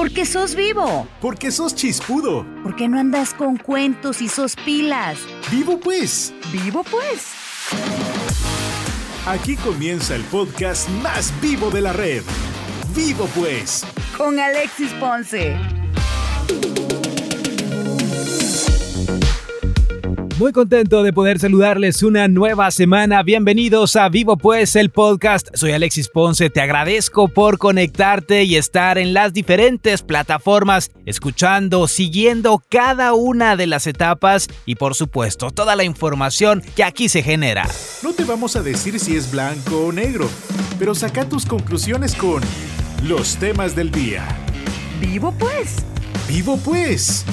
Porque sos vivo. Porque sos chispudo. Porque no andas con cuentos y sos pilas. Vivo pues. Vivo pues. Aquí comienza el podcast más vivo de la red. Vivo pues. Con Alexis Ponce. Muy contento de poder saludarles una nueva semana. Bienvenidos a Vivo Pues, el podcast. Soy Alexis Ponce. Te agradezco por conectarte y estar en las diferentes plataformas, escuchando, siguiendo cada una de las etapas y por supuesto toda la información que aquí se genera. No te vamos a decir si es blanco o negro, pero saca tus conclusiones con los temas del día. Vivo pues. Vivo pues.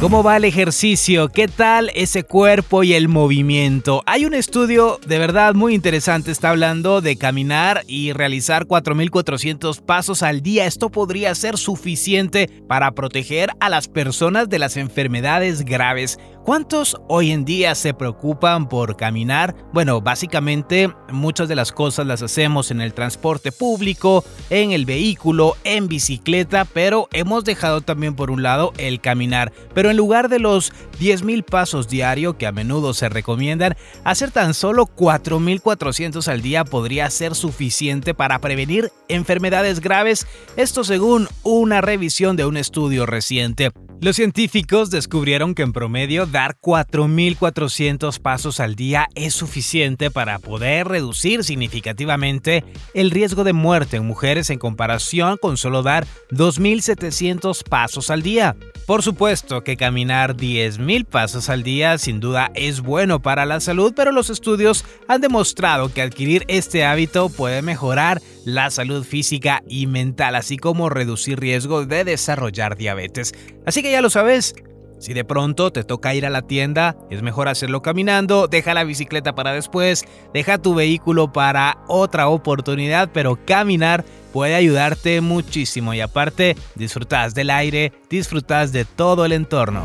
¿Cómo va el ejercicio? ¿Qué tal ese cuerpo y el movimiento? Hay un estudio de verdad muy interesante, está hablando de caminar y realizar 4.400 pasos al día. Esto podría ser suficiente para proteger a las personas de las enfermedades graves. ¿Cuántos hoy en día se preocupan por caminar? Bueno, básicamente muchas de las cosas las hacemos en el transporte público, en el vehículo, en bicicleta, pero hemos dejado también por un lado el caminar. Pero en lugar de los 10.000 pasos diario que a menudo se recomiendan, hacer tan solo 4.400 al día podría ser suficiente para prevenir enfermedades graves, esto según una revisión de un estudio reciente. Los científicos descubrieron que en promedio dar 4.400 pasos al día es suficiente para poder reducir significativamente el riesgo de muerte en mujeres en comparación con solo dar 2.700 pasos al día. Por supuesto que caminar 10.000 pasos al día sin duda es bueno para la salud, pero los estudios han demostrado que adquirir este hábito puede mejorar la salud física y mental, así como reducir riesgo de desarrollar diabetes. Así que ya lo sabes, si de pronto te toca ir a la tienda, es mejor hacerlo caminando, deja la bicicleta para después, deja tu vehículo para otra oportunidad, pero caminar puede ayudarte muchísimo y aparte disfrutas del aire, disfrutas de todo el entorno.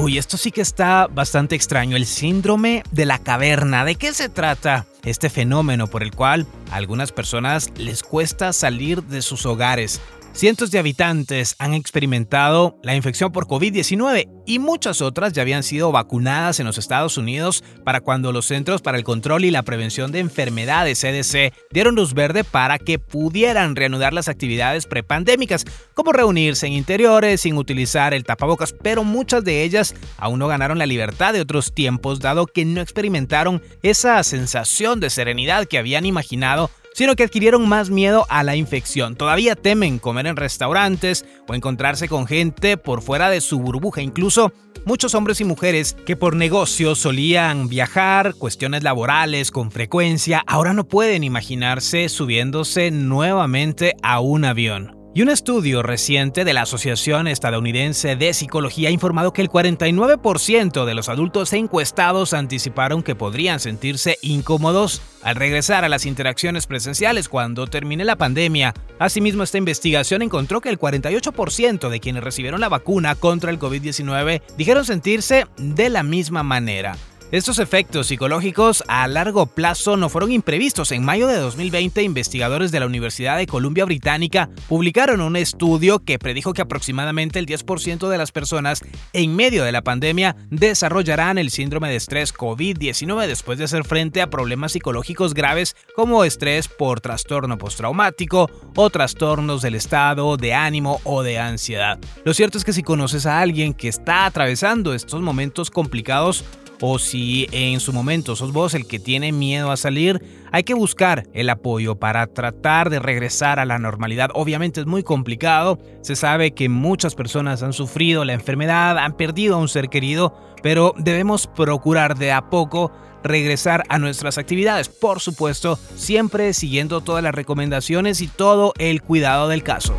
Uy, esto sí que está bastante extraño, el síndrome de la caverna. ¿De qué se trata? Este fenómeno por el cual a algunas personas les cuesta salir de sus hogares. Cientos de habitantes han experimentado la infección por COVID-19 y muchas otras ya habían sido vacunadas en los Estados Unidos para cuando los Centros para el Control y la Prevención de Enfermedades CDC dieron luz verde para que pudieran reanudar las actividades prepandémicas, como reunirse en interiores sin utilizar el tapabocas, pero muchas de ellas aún no ganaron la libertad de otros tiempos dado que no experimentaron esa sensación de serenidad que habían imaginado sino que adquirieron más miedo a la infección. Todavía temen comer en restaurantes o encontrarse con gente por fuera de su burbuja. Incluso muchos hombres y mujeres que por negocios solían viajar, cuestiones laborales con frecuencia, ahora no pueden imaginarse subiéndose nuevamente a un avión. Y un estudio reciente de la Asociación Estadounidense de Psicología ha informado que el 49% de los adultos encuestados anticiparon que podrían sentirse incómodos al regresar a las interacciones presenciales cuando termine la pandemia. Asimismo, esta investigación encontró que el 48% de quienes recibieron la vacuna contra el COVID-19 dijeron sentirse de la misma manera. Estos efectos psicológicos a largo plazo no fueron imprevistos. En mayo de 2020, investigadores de la Universidad de Columbia Británica publicaron un estudio que predijo que aproximadamente el 10% de las personas en medio de la pandemia desarrollarán el síndrome de estrés COVID-19 después de hacer frente a problemas psicológicos graves como estrés por trastorno postraumático o trastornos del estado de ánimo o de ansiedad. Lo cierto es que si conoces a alguien que está atravesando estos momentos complicados, o si en su momento sos vos el que tiene miedo a salir, hay que buscar el apoyo para tratar de regresar a la normalidad. Obviamente es muy complicado, se sabe que muchas personas han sufrido la enfermedad, han perdido a un ser querido, pero debemos procurar de a poco regresar a nuestras actividades, por supuesto, siempre siguiendo todas las recomendaciones y todo el cuidado del caso.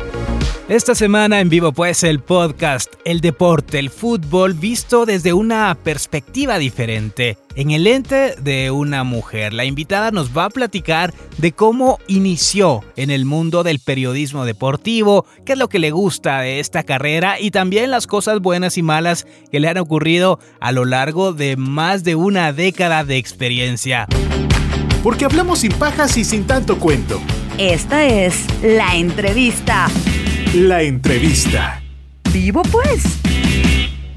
Esta semana en vivo pues el podcast, el deporte, el fútbol visto desde una perspectiva diferente, en el ente de una mujer. La invitada nos va a platicar de cómo inició en el mundo del periodismo deportivo, qué es lo que le gusta de esta carrera y también las cosas buenas y malas que le han ocurrido a lo largo de más de una década de experiencia. Porque hablamos sin pajas y sin tanto cuento. Esta es la entrevista. La entrevista. Vivo pues.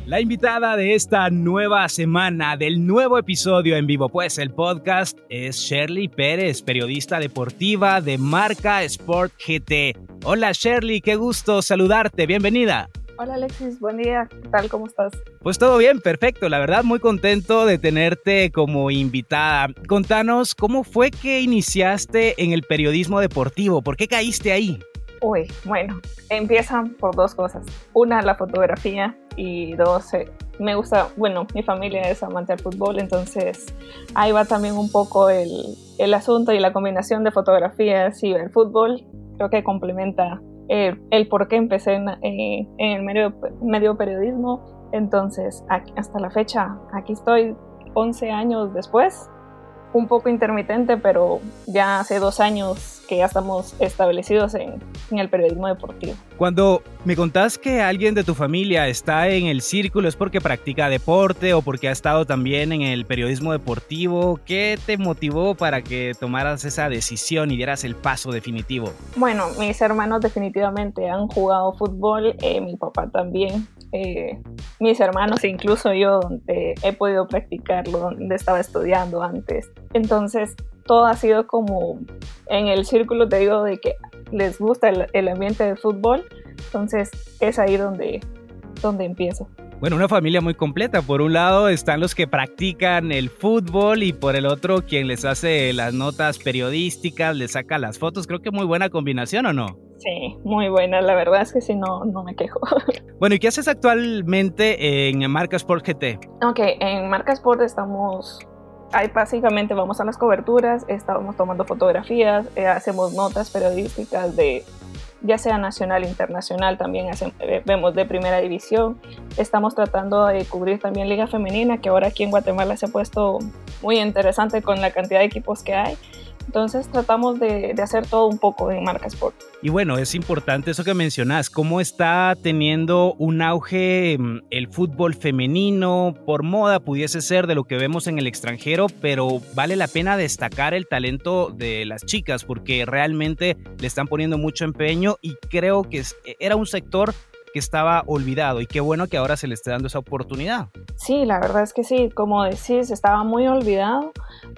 La invitada de esta nueva semana, del nuevo episodio en Vivo Pues, el podcast, es Shirley Pérez, periodista deportiva de marca Sport GT. Hola Shirley, qué gusto saludarte, bienvenida. Hola Alexis, buen día, ¿qué tal? ¿Cómo estás? Pues todo bien, perfecto, la verdad muy contento de tenerte como invitada. Contanos, ¿cómo fue que iniciaste en el periodismo deportivo? ¿Por qué caíste ahí? Uy, bueno, empiezan por dos cosas. Una, la fotografía y dos, eh, me gusta, bueno, mi familia es amante del fútbol, entonces ahí va también un poco el, el asunto y la combinación de fotografías y el fútbol. Creo que complementa eh, el por qué empecé en, eh, en el medio, medio, periodismo. Entonces, aquí, hasta la fecha, aquí estoy 11 años después un poco intermitente, pero ya hace dos años que ya estamos establecidos en, en, el periodismo deportivo. Cuando me contás que alguien de tu familia está en el círculo, ¿es porque practica deporte o porque ha estado también en el periodismo deportivo? ¿Qué te motivó para que tomaras esa decisión y dieras el paso definitivo? Bueno, mis hermanos definitivamente han jugado fútbol, eh, mi papá también. Eh, mis hermanos, incluso yo, donde he podido practicarlo, donde estaba estudiando antes. Entonces, todo ha sido como en el círculo, te digo, de que les gusta el, el ambiente del fútbol. Entonces, es ahí donde, donde empiezo. Bueno, una familia muy completa. Por un lado están los que practican el fútbol y por el otro quien les hace las notas periodísticas, les saca las fotos. Creo que muy buena combinación, ¿o no? Sí, muy buena. La verdad es que si no, no me quejo. Bueno, ¿y qué haces actualmente en Marca Sport GT? Ok, en Marca Sport estamos ahí básicamente vamos a las coberturas, estamos tomando fotografías, eh, hacemos notas periodísticas de ya sea nacional, internacional, también eh, vemos de primera división. Estamos tratando de cubrir también Liga Femenina, que ahora aquí en Guatemala se ha puesto muy interesante con la cantidad de equipos que hay. Entonces tratamos de, hacer todo un poco en Marca Sport. Y bueno, es importante eso que mencionas, cómo está teniendo un auge el fútbol femenino, por moda pudiese ser de lo que vemos en el extranjero, pero vale la pena destacar el talento de las chicas porque realmente le están poniendo mucho empeño y creo que era un sector que estaba olvidado y qué bueno que ahora se le esté dando esa oportunidad. Sí, la verdad es que sí, como decís, estaba muy olvidado.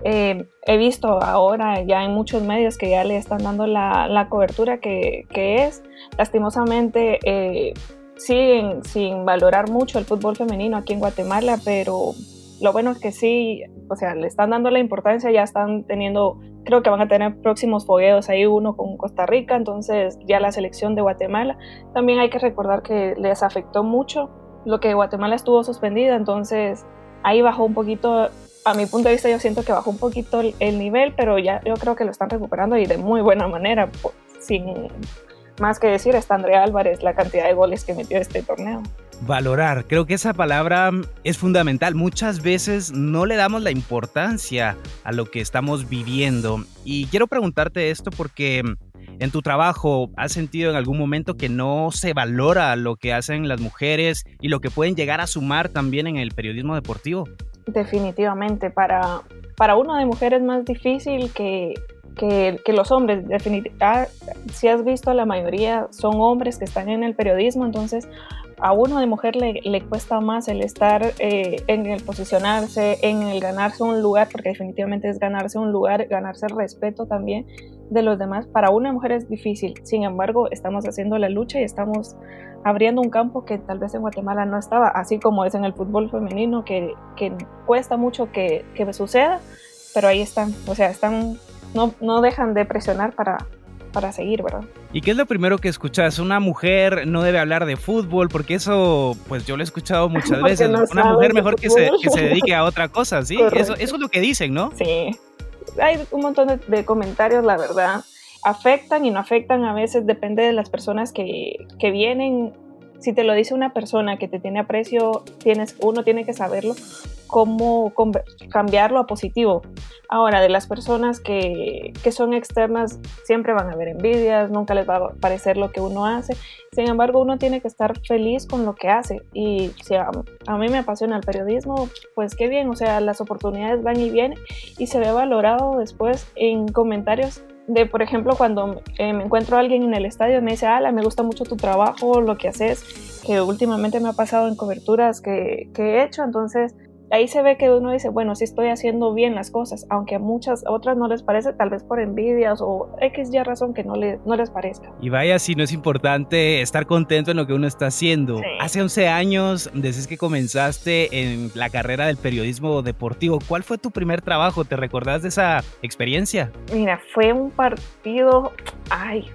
Eh, he visto ahora ya en muchos medios que ya le están dando la, la cobertura que, que, es. Lastimosamente eh, siguen sin valorar mucho el fútbol femenino aquí en Guatemala, pero lo bueno es que sí, o sea, le están dando la importancia, ya están teniendo, creo que van a tener próximos fogueos ahí, uno con Costa Rica, entonces ya la selección de Guatemala. También hay que recordar que les afectó mucho lo que Guatemala estuvo suspendida, entonces ahí bajó un poquito, a mi punto de vista yo siento que bajó un poquito el nivel, pero ya yo creo que lo están recuperando y de muy buena manera, sin más que decir, está Andrea Álvarez, la cantidad de goles que metió este torneo. Valorar, creo que esa palabra es fundamental. Muchas veces no le damos la importancia a lo que estamos viviendo. Y quiero preguntarte esto porque en tu trabajo has sentido en algún momento que no se valora lo que hacen las mujeres y lo que pueden llegar a sumar también en el periodismo deportivo. Definitivamente, para, para uno de mujer es más difícil que que, que, los hombres, definitivamente, ah, si has visto, la mayoría son hombres que están en el periodismo, entonces a uno de mujer le, le cuesta más el estar eh, en el posicionarse, en el ganarse un lugar, porque definitivamente es ganarse un lugar, ganarse el respeto también de los demás. Para una mujer es difícil, sin embargo, estamos haciendo la lucha y estamos abriendo un campo que tal vez en Guatemala no estaba, así como es en el fútbol femenino, que, que cuesta mucho que, que suceda, pero ahí están, o sea, están no, no dejan de presionar para, para seguir, ¿verdad? ¿Y qué es lo primero que escuchas? Una mujer no debe hablar de fútbol, porque eso, pues yo lo he escuchado muchas veces. No Una mujer mejor que se, que se, dedique a otra cosa, ¿sí? Eso, eso, es lo que dicen, ¿no? Sí. Hay un montón de, de, comentarios, la verdad. Afectan y no afectan a veces, depende de las personas que, que vienen. Si te lo dice una persona que te tiene aprecio, tienes, uno tiene que saberlo cómo cambiarlo a positivo. Ahora, de las personas que, que, son externas, siempre van a haber envidias, nunca les va a parecer lo que uno hace. Sin embargo, uno tiene que estar feliz con lo que hace. Y si a, a mí me apasiona el periodismo, pues qué bien, o sea, las oportunidades van y vienen y se ve valorado después en comentarios de, por ejemplo, cuando eh, me encuentro a alguien en el estadio me dice, Ala, me gusta mucho tu trabajo, lo que haces, que últimamente me ha pasado en coberturas que, que he hecho, entonces ahí se ve que uno dice, bueno, sí estoy haciendo bien las cosas, aunque a muchas otras no les parece, tal vez por envidias o X ya razón que no, le, no les parezca. Y vaya, si no es importante estar contento en lo que uno está haciendo. Hace 11 años decís que comenzaste en la carrera del periodismo deportivo. ¿Cuál fue tu primer trabajo? ¿Te recordás de esa experiencia? Mira, fue un partido, ay,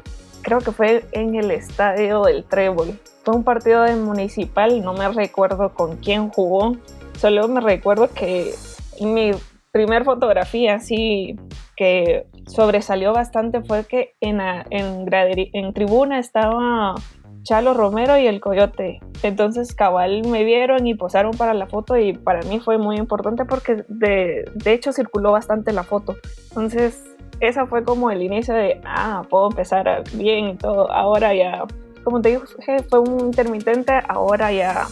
creo que fue en el estadio del Trébol. Fue un partido de municipal, no me recuerdo con quién jugó, Solo me recuerdo que mi primer fotografía así que sobresalió bastante fue que en, en, en tribuna estaba Chalo Romero y el Coyote. Entonces cabal me vieron y posaron para la foto y para mí fue muy importante porque de, de hecho circuló bastante la foto. Entonces esa fue como el inicio de, ah, puedo empezar bien y todo. Ahora ya, como te dije, fue un intermitente, ahora ya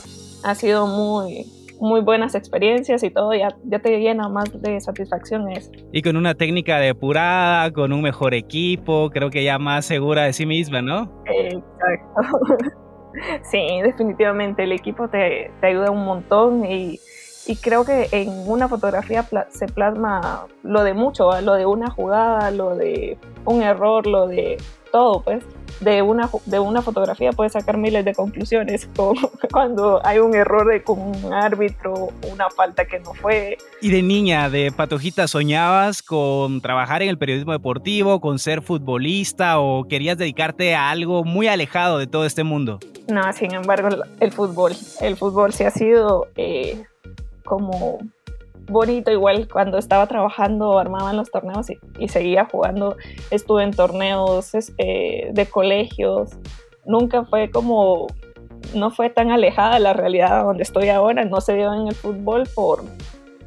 ha sido muy, muy buenas experiencias y todo, ya, ya te llena más de satisfacción eso. Y con una técnica depurada, con un mejor equipo, creo que ya más segura de sí misma, ¿no? Exacto. sí, definitivamente, el equipo te, te ayuda un montón y, y, creo que en una fotografía se plasma lo de mucho, lo de una jugada, lo de un error, lo de todo, pues de una, de una fotografía puedes sacar miles de conclusiones, como cuando hay un error de con un árbitro, una falta que no fue. Y de niña, de patojita, ¿soñabas con trabajar en el periodismo deportivo, con ser futbolista o querías dedicarte a algo muy alejado de todo este mundo? No, sin embargo, el fútbol, el fútbol sí ha sido eh, como bonito, igual cuando estaba trabajando armaban los torneos y, seguía jugando, estuve en torneos eh, de colegios, nunca fue como, no fue tan alejada la realidad donde estoy ahora, no se dio en el fútbol por,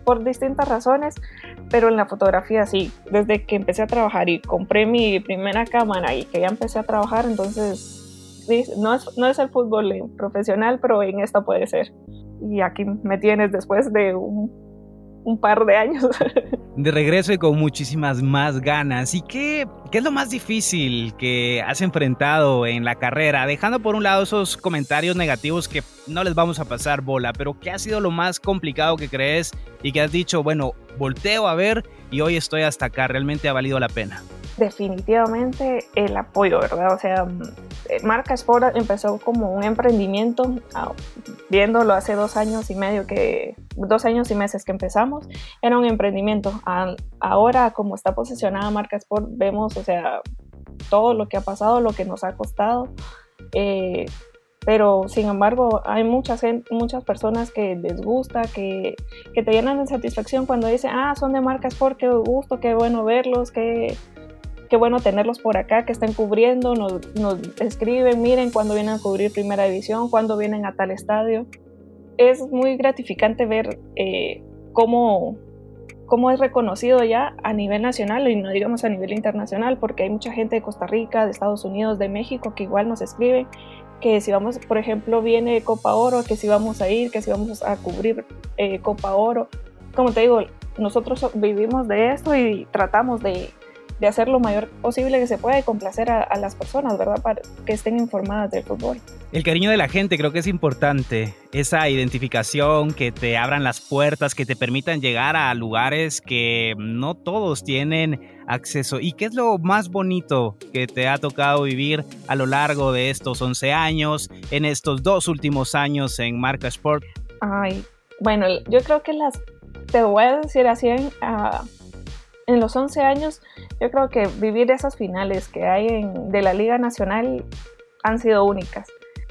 por distintas razones, pero en la fotografía sí, desde que empecé a trabajar y compré mi primera cámara y que ya empecé a trabajar, entonces no es, no es el fútbol profesional, pero en esta puede ser. Y aquí me tienes después de un un par de años. De regreso y con muchísimas más ganas. ¿Y qué, qué es lo más difícil que has enfrentado en la carrera? Dejando por un lado esos comentarios negativos que no les vamos a pasar bola, pero ¿qué ha sido lo más complicado que crees y que has dicho, bueno, volteo a ver y hoy estoy hasta acá, realmente ha valido la pena? Definitivamente el apoyo, ¿verdad? O sea, mm, Marca Sport empezó como un emprendimiento, ah, viéndolo hace dos años y medio que, dos años y meses que empezamos, era un emprendimiento. Ahora, como está posicionada Marca Sport, vemos, o sea, todo lo que ha pasado, lo que nos ha costado. Eh, pero sin embargo hay muchas, muchas personas que les gusta, que, que, te llenan de satisfacción cuando dicen, ah, son de Marca Sport, qué gusto, qué bueno verlos, qué, qué bueno tenerlos por acá, que estén cubriendo, nos, escriben, miren cuando vienen a cubrir primera división, cuando vienen a tal estadio. Es muy gratificante ver eh, cómo, cómo es reconocido ya a nivel nacional y no digamos a nivel internacional, porque hay mucha gente de Costa Rica, de Estados Unidos, de México que igual nos escriben que si vamos, por ejemplo, viene Copa Oro, que si vamos a ir, que si vamos a cubrir eh, Copa Oro. Como te digo, nosotros vivimos de esto y tratamos de de hacer lo mayor posible que se pueda y complacer a, las personas, ¿verdad? Para que estén informadas del fútbol. El cariño de la gente creo que es importante, esa identificación, que te abran las puertas, que te permitan llegar a lugares que no todos tienen acceso. ¿Y qué es lo más bonito que te ha tocado vivir a lo largo de estos 11 años, en estos dos últimos años en Marca Sport? Ay, bueno, yo creo que las, te voy a decir así en, en los 11 años, yo creo que vivir esas finales que hay en, de la Liga Nacional han sido únicas.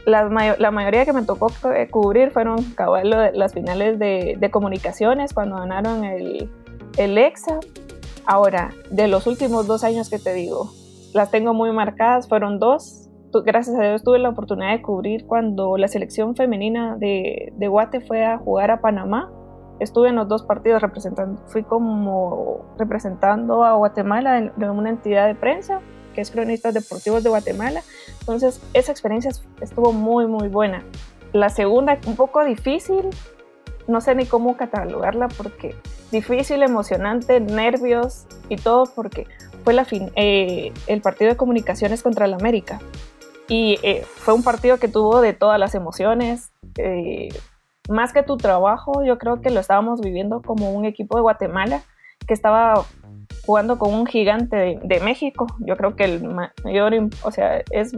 La, la mayoría que me tocó eh, cubrir fueron cabal, las finales de, de, comunicaciones cuando ganaron el, el EXA. Ahora, de los últimos dos años que te digo, las tengo muy marcadas, fueron dos. Gracias a Dios tuve la oportunidad de cubrir cuando la selección femenina de, de Guate fue a jugar a Panamá estuve en los dos partidos representando, fui como representando a Guatemala de, una entidad de prensa que es Cronistas Deportivos de Guatemala. Entonces, esa experiencia estuvo muy, muy buena. La segunda, un poco difícil, no sé ni cómo catalogarla porque difícil, emocionante, nervios y todo porque fue la fin, eh, el partido de comunicaciones contra el América. Y eh, fue un partido que tuvo de todas las emociones. Más que tu trabajo, yo creo que lo estábamos viviendo como un equipo de Guatemala que estaba jugando con un gigante de, México. Yo creo que el mayor, o sea, es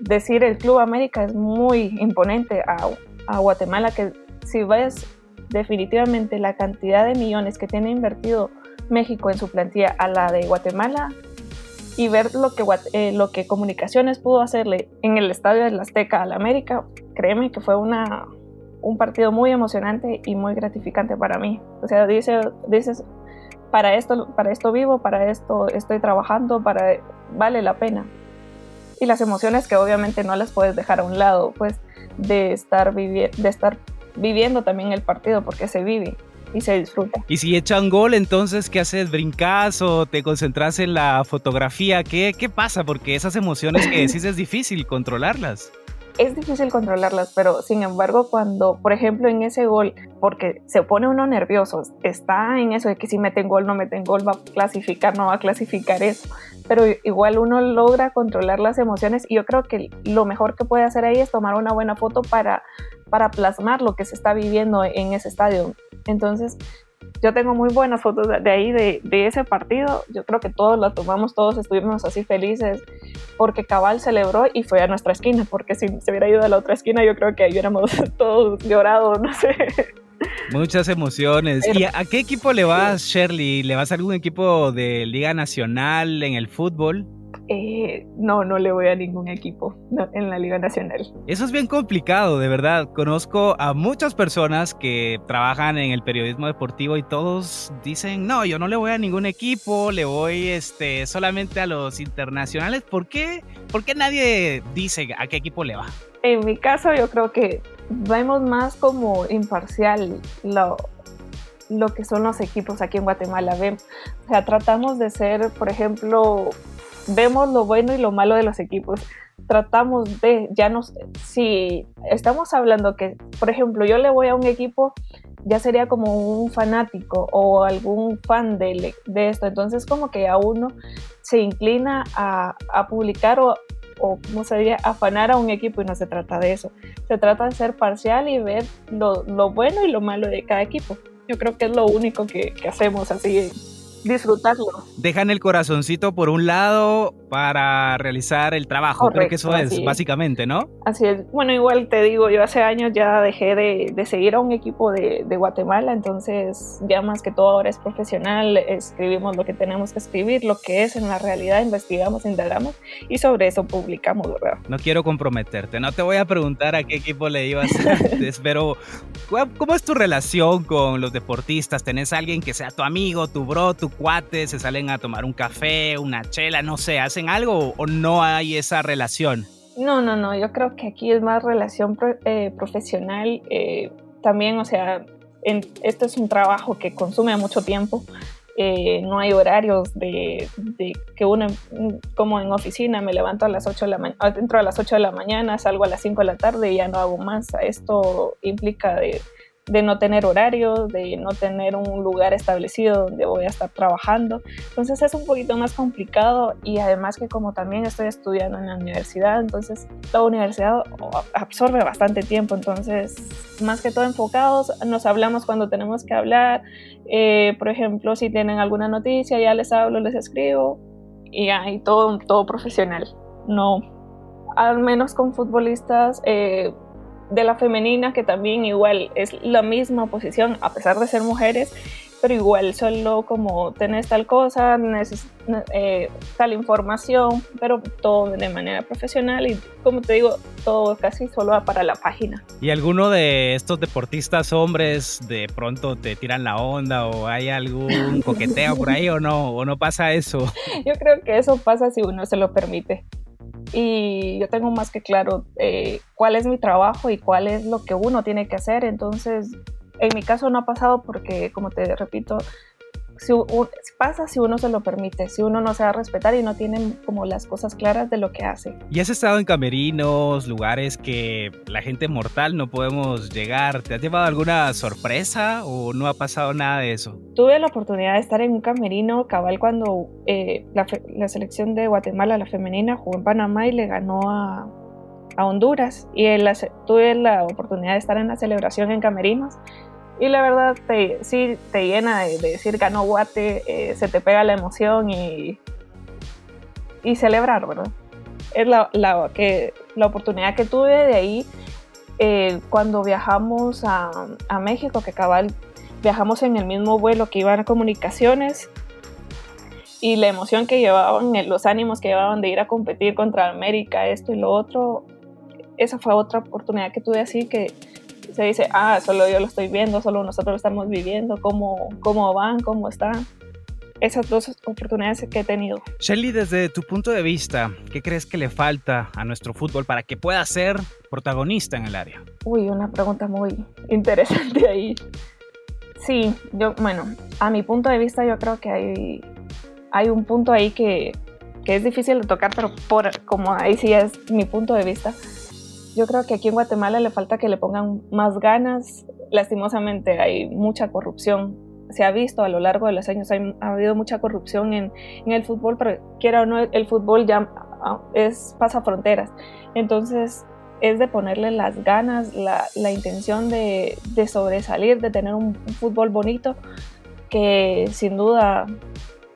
decir el Club América es muy imponente a, a Guatemala, que si ves definitivamente la cantidad de millones que tiene invertido México en su plantilla a la de Guatemala y ver lo que, eh, lo que Comunicaciones pudo hacerle en el estadio de la Azteca al América, créeme que fue una, un partido muy emocionante y muy gratificante para mí. O sea, dice, dices, para esto, para esto vivo, para esto estoy trabajando, para vale la pena. Y las emociones que obviamente no las puedes dejar a un lado, pues de estar, de estar viviendo también el partido, porque se vive y se disfruta. Y si echan gol, entonces, ¿qué haces? ¿Brincas o te concentras en la fotografía? ¿Qué, qué pasa? Porque esas emociones que decís es difícil controlarlas es difícil controlarlas, pero sin embargo cuando, por ejemplo, en ese gol, porque se pone uno nervioso, está en eso de que si meten gol, no meten gol, va a clasificar, no va a clasificar eso, pero igual uno logra controlar las emociones y yo creo que lo mejor que puede hacer ahí es tomar una buena foto para, para plasmar lo que se está viviendo en ese estadio. Entonces, yo tengo muy buenas fotos de ahí, de, de, ese partido. Yo creo que todos la tomamos, todos estuvimos así felices porque Cabal celebró y fue a nuestra esquina, porque si se hubiera ido a la otra esquina, yo creo que ahí hubiéramos todos llorado, no sé. Muchas emociones. ¿Y a, qué equipo le vas, Shirley? ¿Le vas a algún equipo de Liga Nacional en el fútbol? Eh, no, no le voy a ningún equipo en la Liga Nacional. Eso es bien complicado, de verdad. Conozco a muchas personas que trabajan en el periodismo deportivo y todos dicen, no, yo no le voy a ningún equipo, le voy este, solamente a los internacionales. ¿Por qué? ¿Por qué nadie dice a qué equipo le va? En mi caso, yo creo que vemos más como imparcial lo, lo que son los equipos aquí en Guatemala. O sea, tratamos de ser, por ejemplo, vemos lo bueno y lo malo de los equipos. Tratamos de, ya nos, si estamos hablando que, por ejemplo, yo le voy a un equipo, ya sería como un fanático o algún fan de, de esto. Entonces como que a uno se inclina a, a publicar o, o, ¿cómo se diría?, afanar a un equipo y no se trata de eso. Se trata de ser parcial y ver lo, lo bueno y lo malo de cada equipo. Yo creo que es lo único que, que hacemos así disfrutarlo. Dejan el corazoncito por un lado para realizar el trabajo. Creo que eso es, básicamente, ¿no? Así es. Bueno, igual te digo, yo hace años ya dejé de, seguir a un equipo de, Guatemala, entonces ya más que todo ahora es profesional, escribimos lo que tenemos que escribir, lo que es en la realidad, investigamos, indagamos y sobre eso publicamos, ¿verdad? No quiero comprometerte, no te voy a preguntar a qué equipo le ibas antes, pero ¿cómo es tu relación con los deportistas? ¿Tenés alguien que sea tu amigo, tu bro, tu cuate, se salen a tomar un café, una chela, no sé, algo o no hay esa relación? No, no, no, yo creo que aquí es más relación eh, profesional. Eh, también, o sea, esto es un trabajo que consume mucho tiempo. Eh, no hay horarios de, que uno, como en oficina, me levanto a las 8 de la mañana, a las 8 de la mañana, salgo a las 5 de la tarde y ya no hago más. Esto implica de de no tener horario, de no tener un lugar establecido donde voy a estar trabajando. Entonces es un poquito más complicado y además que como también estoy estudiando en la universidad, entonces la universidad absorbe bastante tiempo, entonces más que todo enfocados, nos hablamos cuando tenemos que hablar, eh, por ejemplo, si tienen alguna noticia, ya les hablo, les escribo y hay todo, todo profesional, no, al menos con futbolistas. Eh, de la femenina, que también igual es la misma posición, a pesar de ser mujeres, pero igual solo como tenés tal cosa, eh, tal información, pero todo de manera profesional y como te digo, todo casi solo para la página. ¿Y alguno de estos deportistas hombres de pronto te tiran la onda o hay algún coqueteo por ahí o no? ¿O no pasa eso? Yo creo que eso pasa si uno se lo permite y yo tengo más que claro eh, cuál es mi trabajo y cuál es lo que uno tiene que hacer. Entonces, en mi caso no ha pasado porque, como te repito, si pasa si uno se lo permite, si uno no se va a respetar y no tiene como las cosas claras de lo que hace. ¿Y has estado en camerinos, lugares que la gente mortal no podemos llegar? ¿Te has llevado alguna sorpresa o no ha pasado nada de eso? Tuve la oportunidad de estar en un camerino cabal cuando eh, la, la, selección de Guatemala, la femenina, jugó en Panamá y le ganó a, a Honduras. Y tuve la oportunidad de estar en la celebración en camerinos y la verdad, te, sí, te llena de, decir ganó Guate, eh, se te pega la emoción y, y celebrar, ¿verdad? Es la, la, que, la oportunidad que tuve de ahí eh, cuando viajamos a, a, México, que cabal viajamos en el mismo vuelo que iban a comunicaciones y la emoción que llevaban, los ánimos que llevaban de ir a competir contra América, esto y lo otro, esa fue otra oportunidad que tuve así que se dice, ah, solo yo lo estoy viendo, solo nosotros lo estamos viviendo, cómo, cómo van, cómo están. Esas dos oportunidades que he tenido. Shelly, desde tu punto de vista, ¿qué crees que le falta a nuestro fútbol para que pueda ser protagonista en el área? Uy, una pregunta muy interesante ahí. Sí, yo, bueno, a mi punto de vista yo creo que hay, hay un punto ahí que, que es difícil de tocar, pero por, como ahí sí es mi punto de vista yo creo que aquí en Guatemala le falta que le pongan más ganas. Lastimosamente hay mucha corrupción. Se ha visto a lo largo de los años, ha habido mucha corrupción en, el fútbol, pero quiera o no, el fútbol ya ah, es, pasa fronteras. Entonces es de ponerle las ganas, la, la intención de, de, sobresalir, de tener un fútbol bonito, que sin duda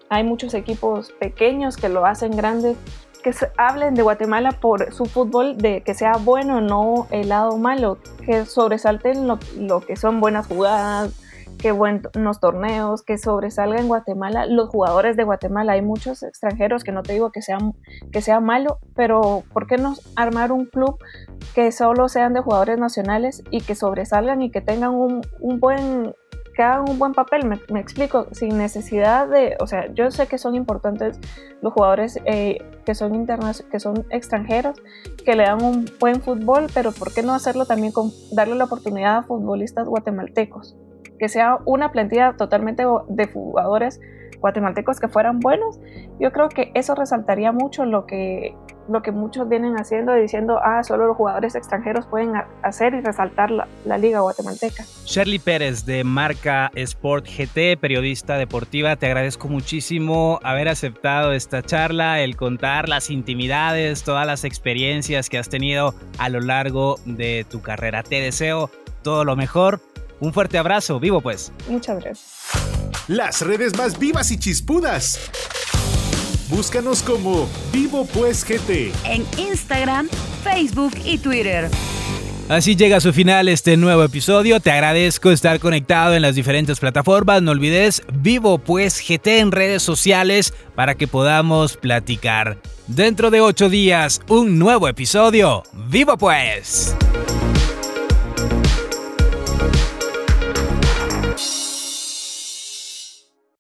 hay muchos equipos pequeños que lo hacen grande que hablen de Guatemala por su fútbol, de que sea bueno, no el lado malo, que sobresalten lo, que son buenas jugadas, que buenos torneos, que sobresalga en Guatemala los jugadores de Guatemala. Hay muchos extranjeros que no te digo que sean que sea malo, pero ¿por qué no armar un club que solo sean de jugadores nacionales y que sobresalgan y que tengan un, un buen que hagan un buen papel, me, explico, sin necesidad de, o sea, yo sé que son importantes los jugadores eh, que son que son extranjeros, que le dan un buen fútbol, pero ¿por qué no hacerlo también con darle la oportunidad a futbolistas guatemaltecos? Que sea una plantilla totalmente de jugadores guatemaltecos que fueran buenos, yo creo que eso resaltaría mucho lo que, lo que muchos vienen haciendo, diciendo, ah, solo los jugadores extranjeros pueden hacer y resaltar la, la liga guatemalteca. Shirley Pérez de Marca Sport GT, periodista deportiva, te agradezco muchísimo haber aceptado esta charla, el contar las intimidades, todas las experiencias que has tenido a lo largo de tu carrera. Te deseo todo lo mejor. Un fuerte abrazo, vivo pues. Muchas gracias las redes más vivas y chispudas. Búscanos como Vivo Pues GT en Instagram, Facebook y Twitter. Así llega a su final este nuevo episodio. Te agradezco estar conectado en las diferentes plataformas. No olvides Vivo Pues GT en redes sociales para que podamos platicar. Dentro de ocho días, un nuevo episodio. ¡Vivo Pues!